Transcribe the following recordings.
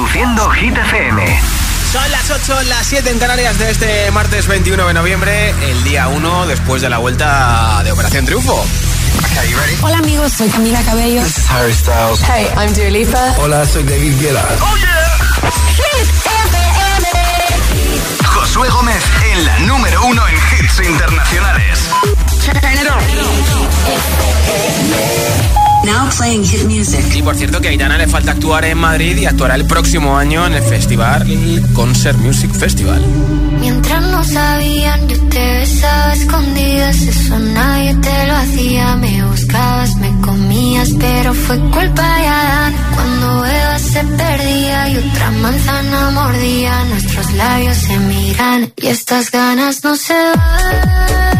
Reproduciendo Hit FM. Son las 8, las 7 en Canarias de este martes 21 de noviembre, el día 1 después de la vuelta de Operación Triunfo. Hola amigos, soy Camila Cabello. This is Harry Styles. Hey, I'm Dua Lipa. Hola, soy David Guetta. Oh yeah. Josué Gómez en la número uno en hits internacionales. Now playing hit music. Y por cierto que a Aitana le falta actuar en Madrid y actuará el próximo año en el festival Concert Music Festival. Mientras no sabían, yo te besaba escondidas, eso nadie te lo hacía. Me buscabas, me comías, pero fue culpa de Adán. Cuando Eva se perdía y otra manzana mordía, nuestros labios se miran y estas ganas no se van.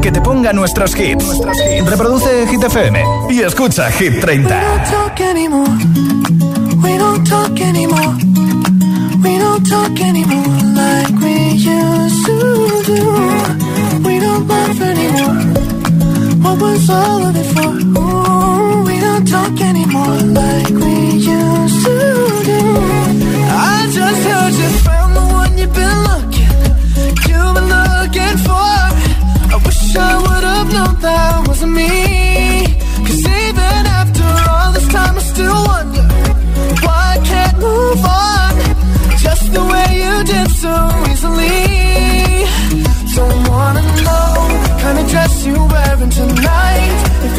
Que te ponga nuestros hits. Reproduce Hit FM y escucha Hit 30. We don't talk anymore. We don't talk anymore like we used to do. We don't laugh anymore. What was all of it for? Ooh, we don't talk anymore like we used to do. I just heard you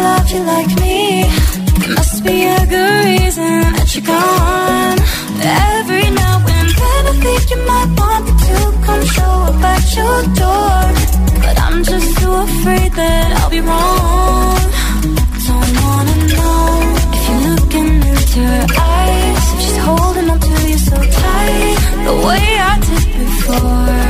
knows how to love you like me. There must be a good reason that you're gone. Every now and then I think you might want me to come show up at your door. But I'm just too afraid that I'll be wrong. Don't wanna know if you're looking into her eyes. If she's holding on to you so tight, the way I did before.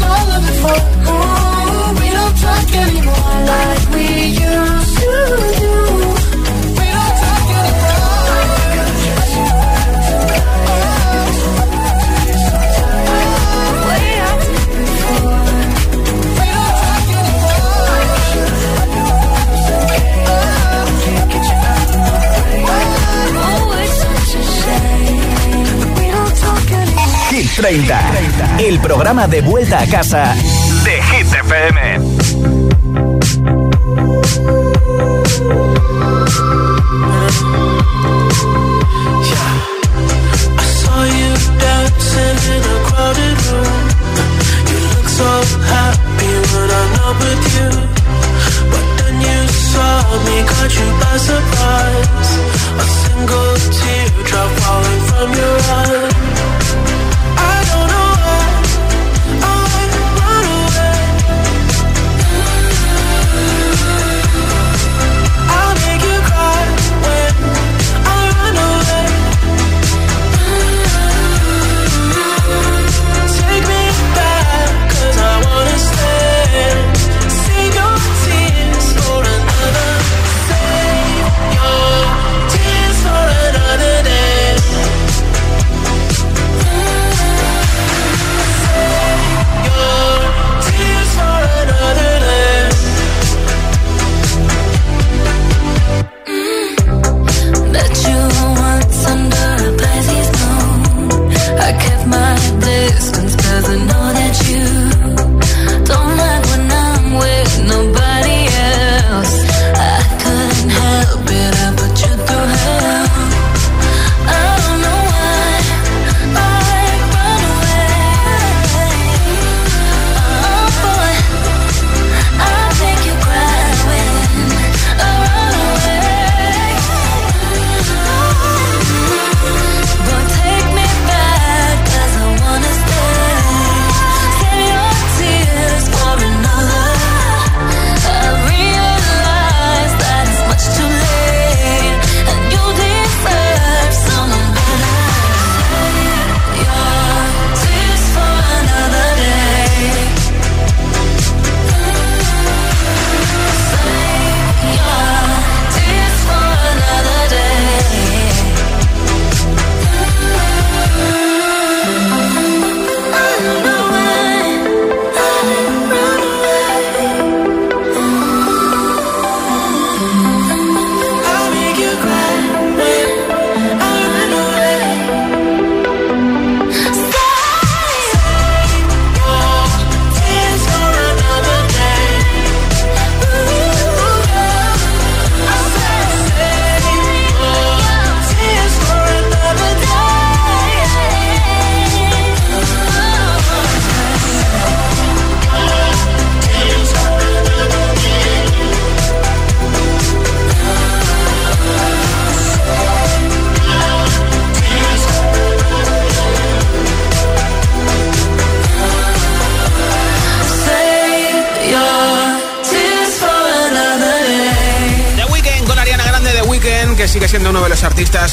what was all of it for? Oh, we don't talk anymore like we used to do. 30, el programa de vuelta a casa de Hit me, you surprise. A single from your eye.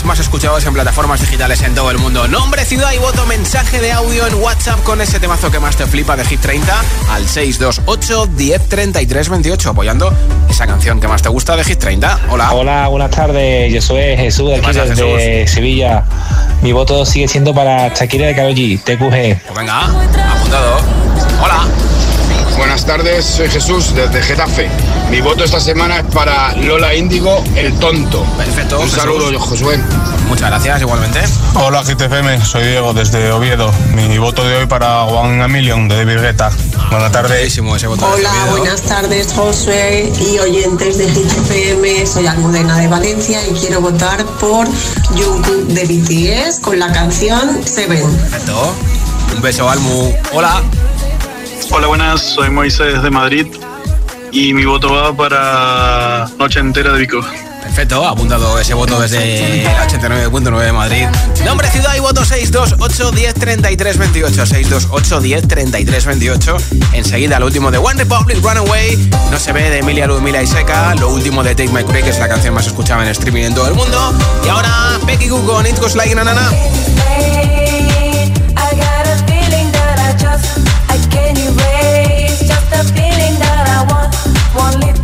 Más escuchados en plataformas digitales en todo el mundo. Nombre, ciudad y voto, mensaje de audio en WhatsApp con ese temazo que más te flipa de Hit 30 al 628 1033 28, apoyando esa canción que más te gusta de Hit 30. Hola. Hola, buenas tardes. Yo soy Jesús de aquí pasa, desde Jesús? Sevilla. Mi voto sigue siendo para Shakira de Karol G, TQG. Pues venga, apuntado. Hola. Buenas tardes, soy Jesús desde Getafe. Mi voto esta semana es para Lola Índigo, el tonto. Perfecto. Un Jesús. saludo, Josué. Muchas gracias, igualmente. Hola GTFM, soy Diego desde Oviedo. Mi voto de hoy para One a Million de David Guetta. Buenas tardes. Buenísimo ese voto. Hola, buenas tardes Josué y oyentes de GTPM. Soy Almudena de Valencia y quiero votar por Jungkook de BTS con la canción Seven. Perfecto. Un beso, Almu. Hola. Hola, buenas, soy Moisés de Madrid y mi voto va para Noche Entera de Vico. Perfecto, apuntado ese voto desde el 89.9 de Madrid. Nombre, ciudad y voto 628 10 33 28. 628 10 33 28. Enseguida, lo último de One Republic Runaway. No se ve de Emilia Ludmila y Seca. Lo último de Take My Break, que es la canción más escuchada en streaming en todo el mundo. Y ahora, Becky Goo con It Goes Like Na one little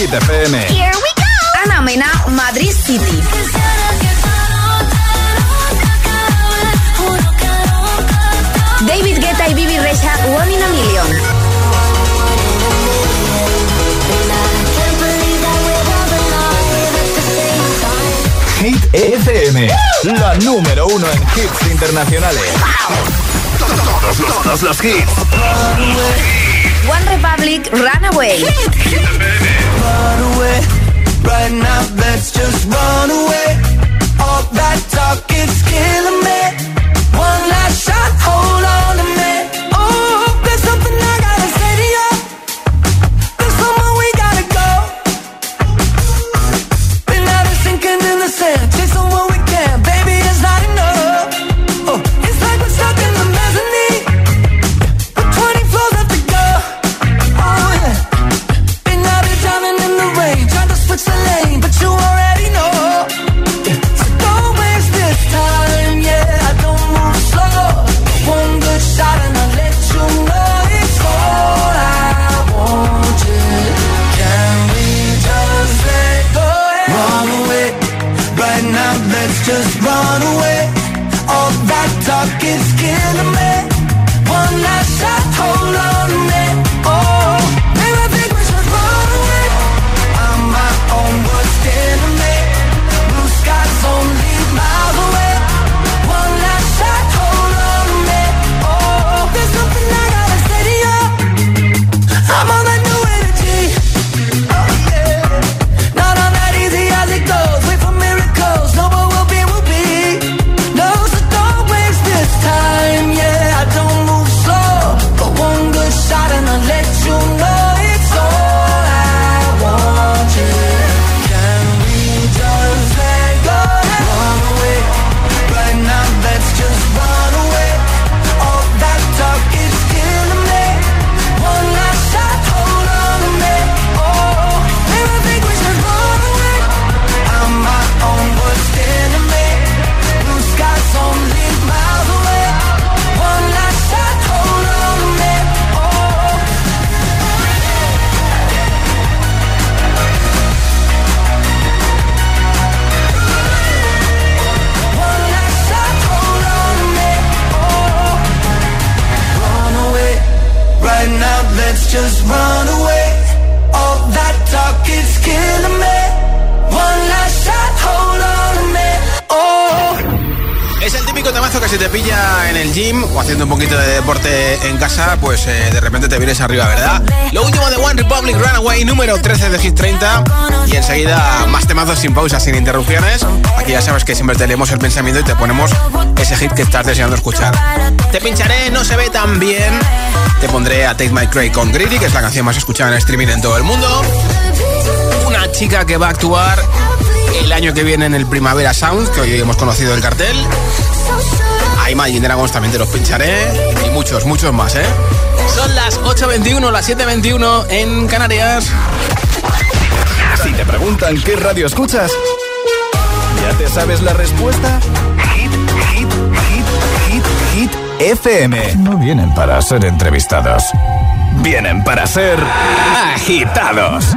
Hit FM. Ana Mena, Madrid City. David Guetta y Bibi Rexa, One in a Million. Hit FM, la número uno en hits internacionales. Todos los, todos los hits. One Republic, Runaway. Run away, right now let's just run away. All that talk is killing me. Arriba, ¿verdad? Lo último de One Republic Runaway, número 13 de Hit 30. Y enseguida más temazos sin pausas, sin interrupciones. Aquí ya sabes que siempre te leemos el pensamiento y te ponemos ese hit que estás deseando escuchar. Te pincharé, no se ve tan bien. Te pondré a Take My Cray con Greedy, que es la canción más escuchada en streaming en todo el mundo. Una chica que va a actuar el año que viene en el Primavera Sound, que hoy hemos conocido el cartel. A Imagine Dragons también te los pincharé. Y muchos, muchos más, ¿eh? Son las 8.21, las 7.21 en Canarias. Si te preguntan qué radio escuchas, ¿ya te sabes la respuesta? Hit, hit, hit, hit, hit, FM. No vienen para ser entrevistados. Vienen para ser agitados.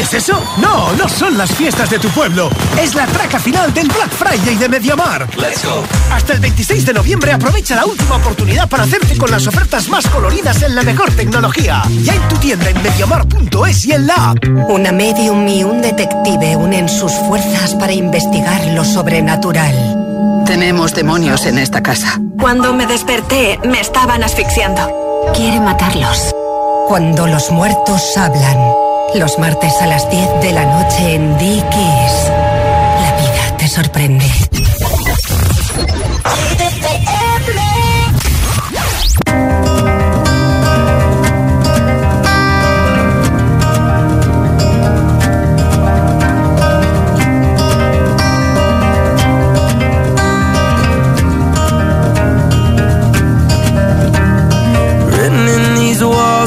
¿Oyes eso? No, no son las fiestas de tu pueblo. Es la traca final del Black Friday de Mediamar. Let's go. Hasta el 26 de noviembre aprovecha la última oportunidad para hacerte con las ofertas más coloridas en la mejor tecnología. Ya en tu tienda en mediamar.es y en la app. Una medium y un detective unen sus fuerzas para investigar lo sobrenatural. Tenemos demonios en esta casa. Cuando me desperté, me estaban asfixiando. Quiere matarlos. Cuando los muertos hablan. Los martes a las 10 de la noche en Dickies. La vida te sorprende.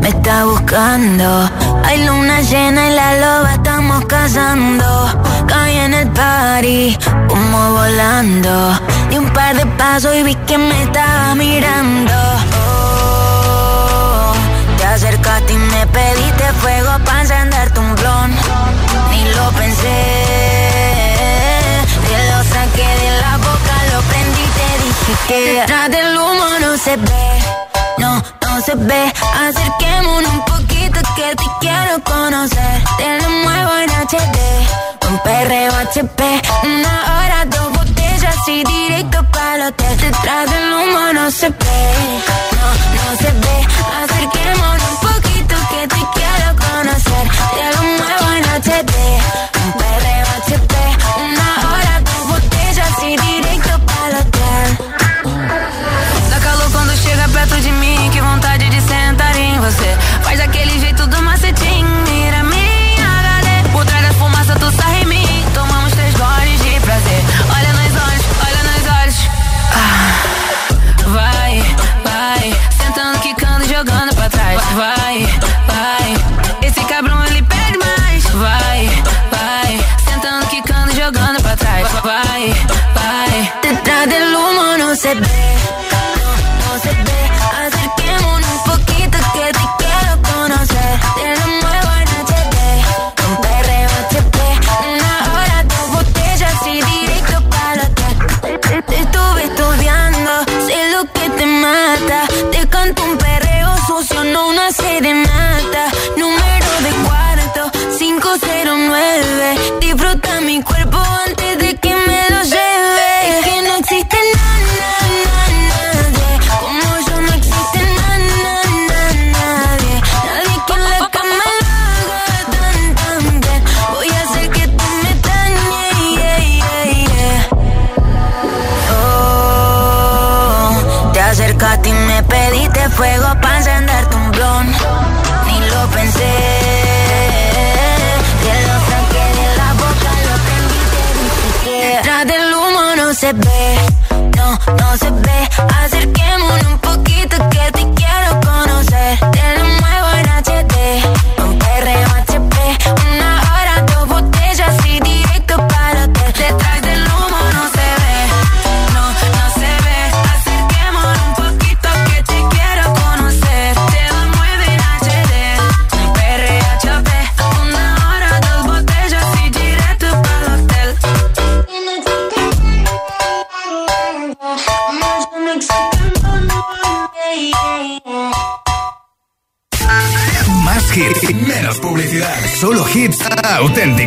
Me está buscando. Hay luna llena y la loba estamos cazando. Caí en el party, como volando. Di un par de pasos y vi que me estaba mirando. Oh, te acercaste y me pediste fuego encenderte un blon. Ni lo pensé. Te lo saqué de la boca, lo prendí y te dije que detrás del humo no se ve, no, no se ve. Acerquémonos un poquito que te quiero conocer. Te lo muevo en HD, un perreo HP. Una hora, dos botellas y directo para el hotel. Detrás del humo no se ve, no, no se ve. Acerquémonos un poquito que te quiero conocer. Te lo muevo en HD, perreo HP. Una hora, dos botellas e direito para hotel. Dá calor quando chega perto de mim, que vontade de sentar em você.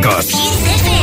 románticos.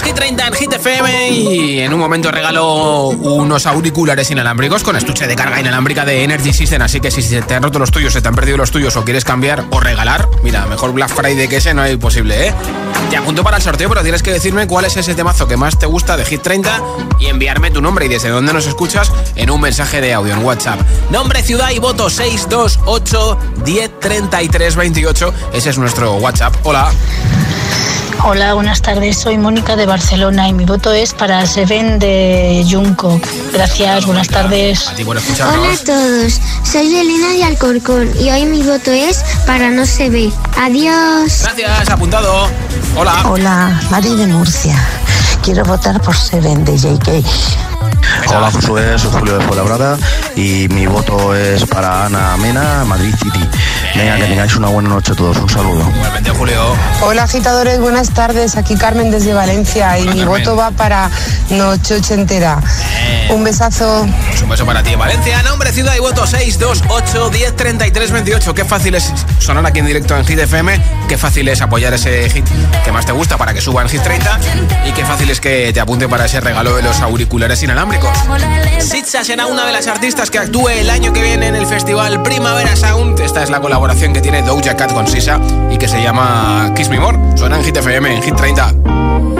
Es Hit 30 en Hit FM y en un momento regalo unos auriculares inalámbricos con estuche de carga inalámbrica de Energy System. Así que si se te han roto los tuyos, se te han perdido los tuyos o quieres cambiar o regalar, mira, mejor Black Friday que ese no hay posible, ¿eh? Te apunto para el sorteo, pero tienes que decirme cuál es ese temazo que más te gusta de Hit 30 y enviarme tu nombre y desde dónde nos escuchas en un mensaje de audio en WhatsApp. Nombre, ciudad y voto 628 1033 28. Ese es nuestro WhatsApp. Hola. Hola, buenas tardes. Soy Mónica de Barcelona y mi voto es para Seven de Jungkook. Gracias, buenas tardes. A ti por Hola a todos, soy Elena de Alcorcón y hoy mi voto es para no se ve. Adiós. Gracias, apuntado. Hola. Hola, Mari de Murcia. Quiero votar por Seven de JK. Hola Josué, soy Julio de Fuenlabrada y mi voto es para Ana Mena, Madrid City. Venga, que tengáis una buena noche a todos. Un saludo. Igualmente, Julio. Hola agitadores, buenas tardes. Aquí Carmen desde Valencia y mi voto va para Noche Ochentera. Un besazo. Pues un beso para ti, Valencia. Nombre, ciudad y voto 628 1033 28. Qué fácil es sonar aquí en directo en Hit FM. Qué fácil es apoyar ese hit que más te gusta para que suba en Hit 30. Y qué fácil es que te apunte para ese regalo de los auriculares inalámbricos. Sitsa será una de las artistas que actúe el año que viene en el festival Primavera Sound. Esta es la colaboración que tiene Doja Cat con Sisa y que se llama Kiss Me More. Suena en Hit FM, en Hit 30.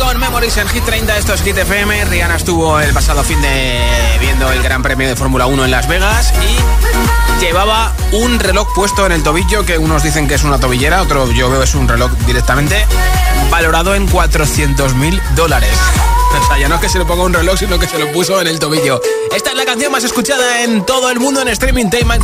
con Memories en Hit 30, esto es Hit FM. Rihanna estuvo el pasado fin de viendo el Gran Premio de Fórmula 1 en Las Vegas y llevaba un reloj puesto en el tobillo que unos dicen que es una tobillera, otro yo veo es un reloj directamente valorado en 400 mil dólares. O sea, ya no es que se le ponga un reloj, sino que se lo puso en el tobillo. Esta es la canción más escuchada en todo el mundo en streaming, Take My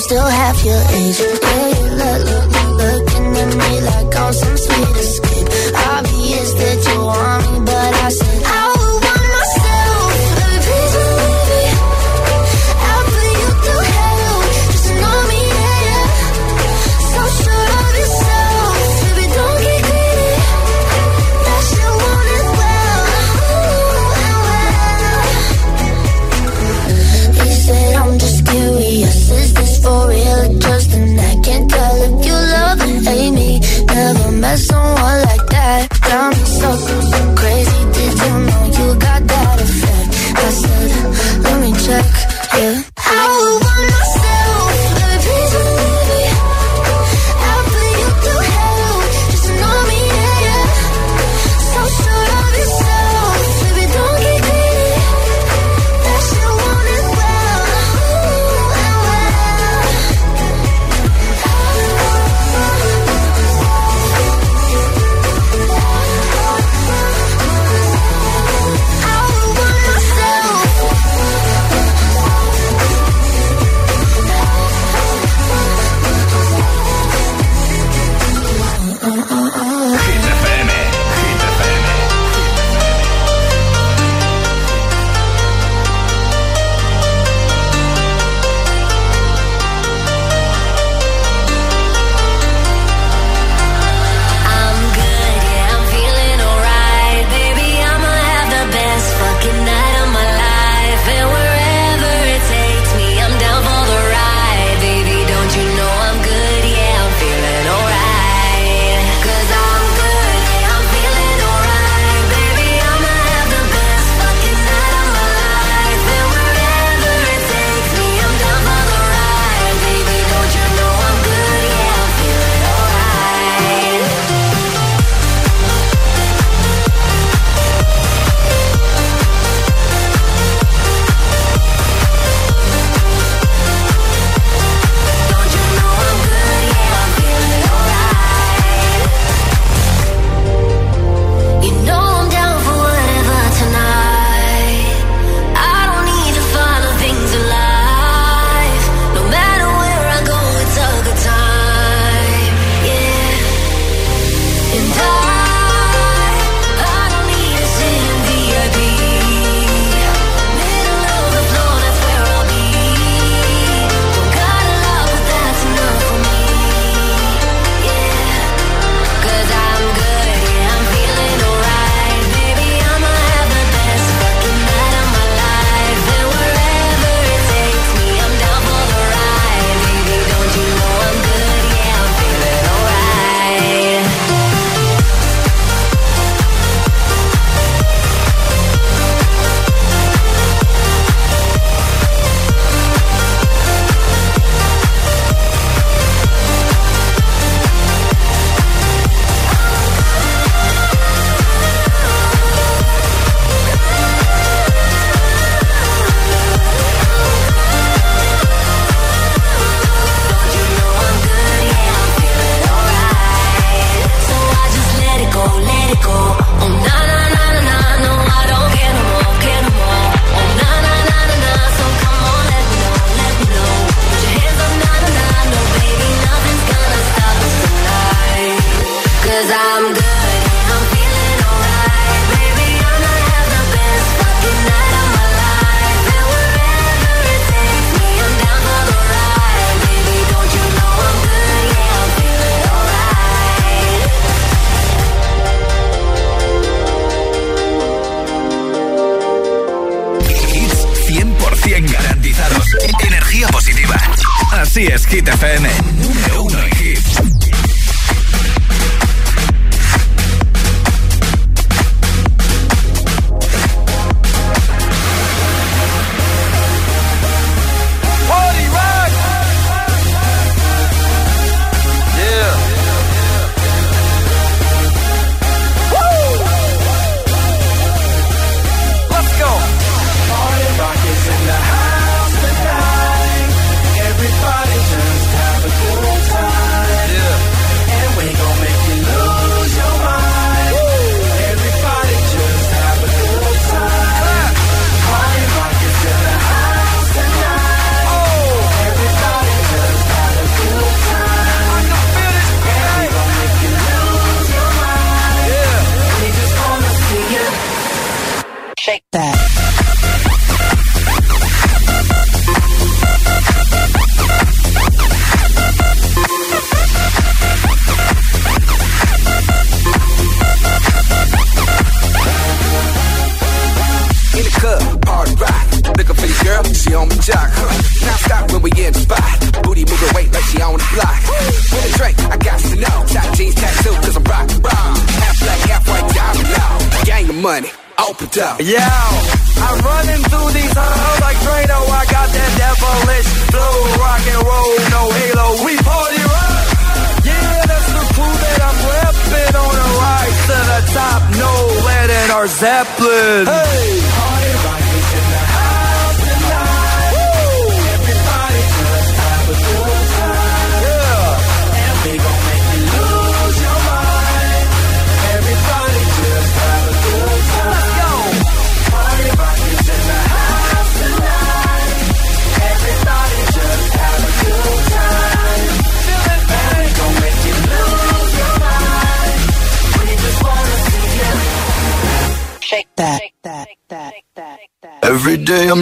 still half your age.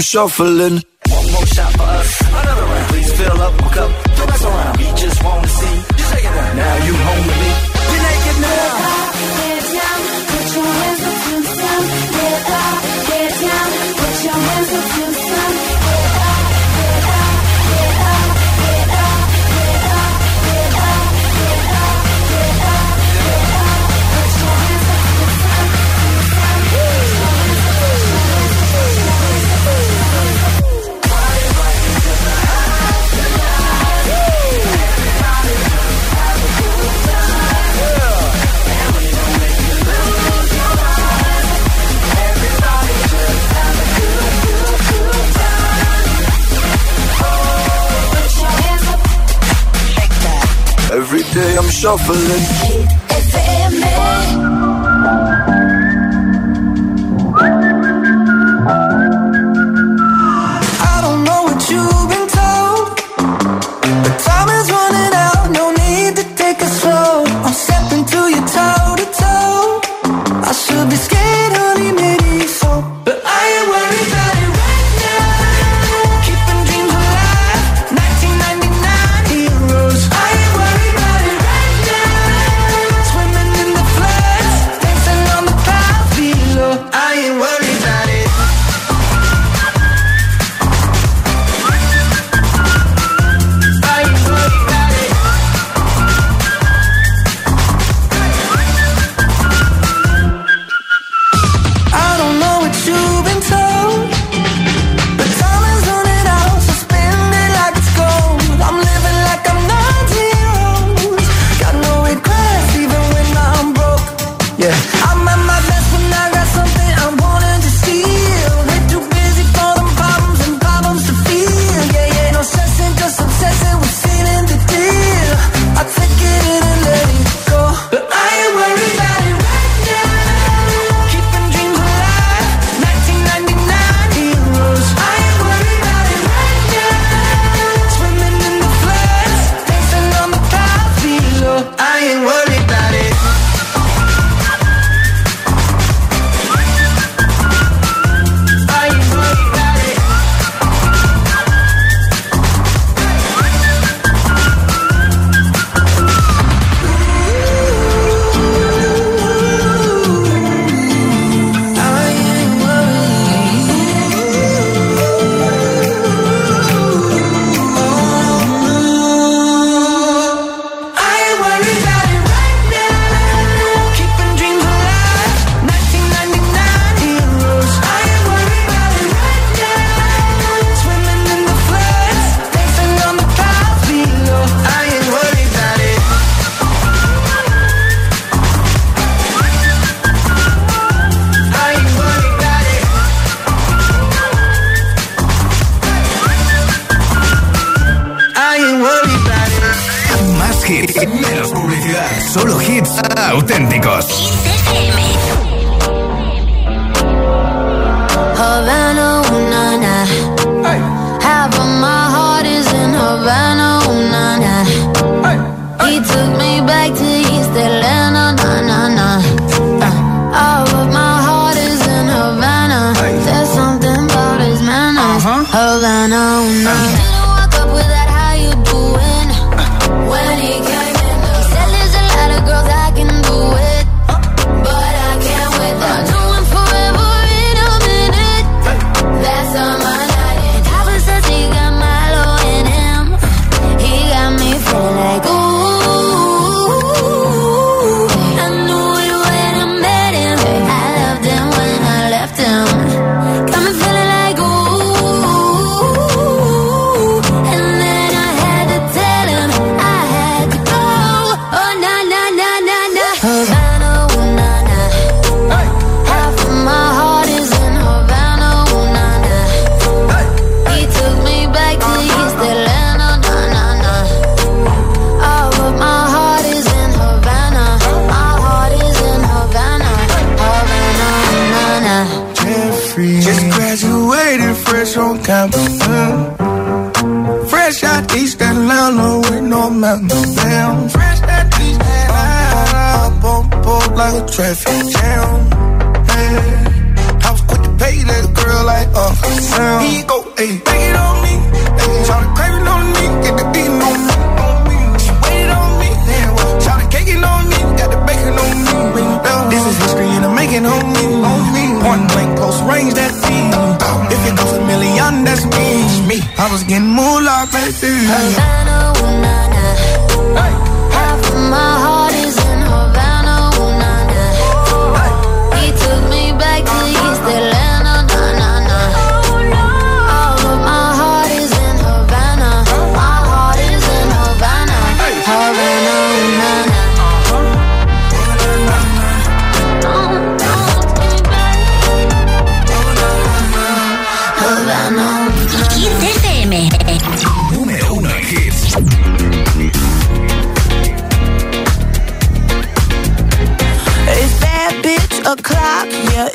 Shuffling. Shuffling.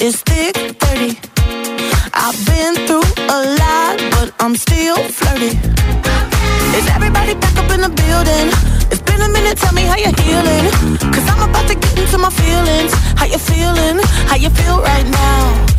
is thick 30 I've been through a lot, but I'm still flirty. Is everybody back up in the building? It's been a minute, tell me how you're healing Cause I'm about to get into my feelings How you feeling? How you feel right now?